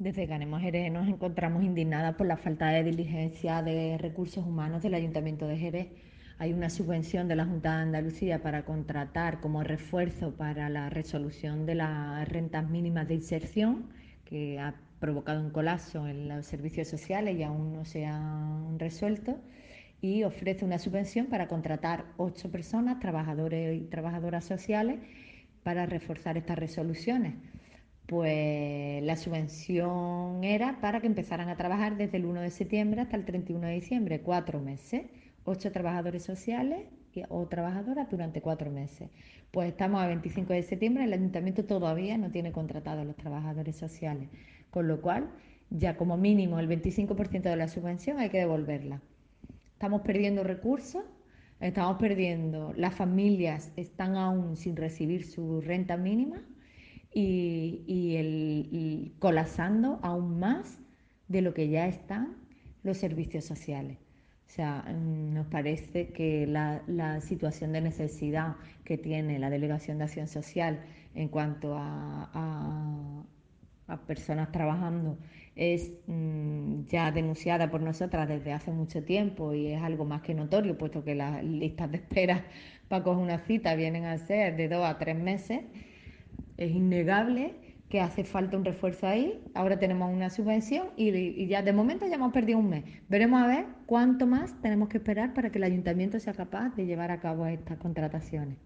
Desde Ganemos Jerez nos encontramos indignadas por la falta de diligencia de recursos humanos del Ayuntamiento de Jerez. Hay una subvención de la Junta de Andalucía para contratar como refuerzo para la resolución de las rentas mínimas de inserción, que ha provocado un colapso en los servicios sociales y aún no se han resuelto. Y ofrece una subvención para contratar ocho personas, trabajadores y trabajadoras sociales, para reforzar estas resoluciones pues la subvención era para que empezaran a trabajar desde el 1 de septiembre hasta el 31 de diciembre, cuatro meses, ocho trabajadores sociales o trabajadoras durante cuatro meses. Pues estamos a 25 de septiembre, el ayuntamiento todavía no tiene contratado a los trabajadores sociales, con lo cual ya como mínimo el 25% de la subvención hay que devolverla. Estamos perdiendo recursos, estamos perdiendo, las familias están aún sin recibir su renta mínima y, el, colapsando aún más de lo que ya están los servicios sociales. O sea, mm, nos parece que la, situación de necesidad que tiene la Delegación de Acción Social en cuanto a, personas trabajando es mm, ya denunciada por nosotras desde hace mucho tiempo y es algo más que notorio, puesto que las listas de espera para coger una cita vienen a ser de dos a tres meses es innegable que hace falta un refuerzo ahí. Ahora tenemos una subvención y, ya de momento ya hemos perdido un mes. Veremos a ver cuánto más tenemos que esperar para que el ayuntamiento sea capaz de llevar a cabo estas contrataciones.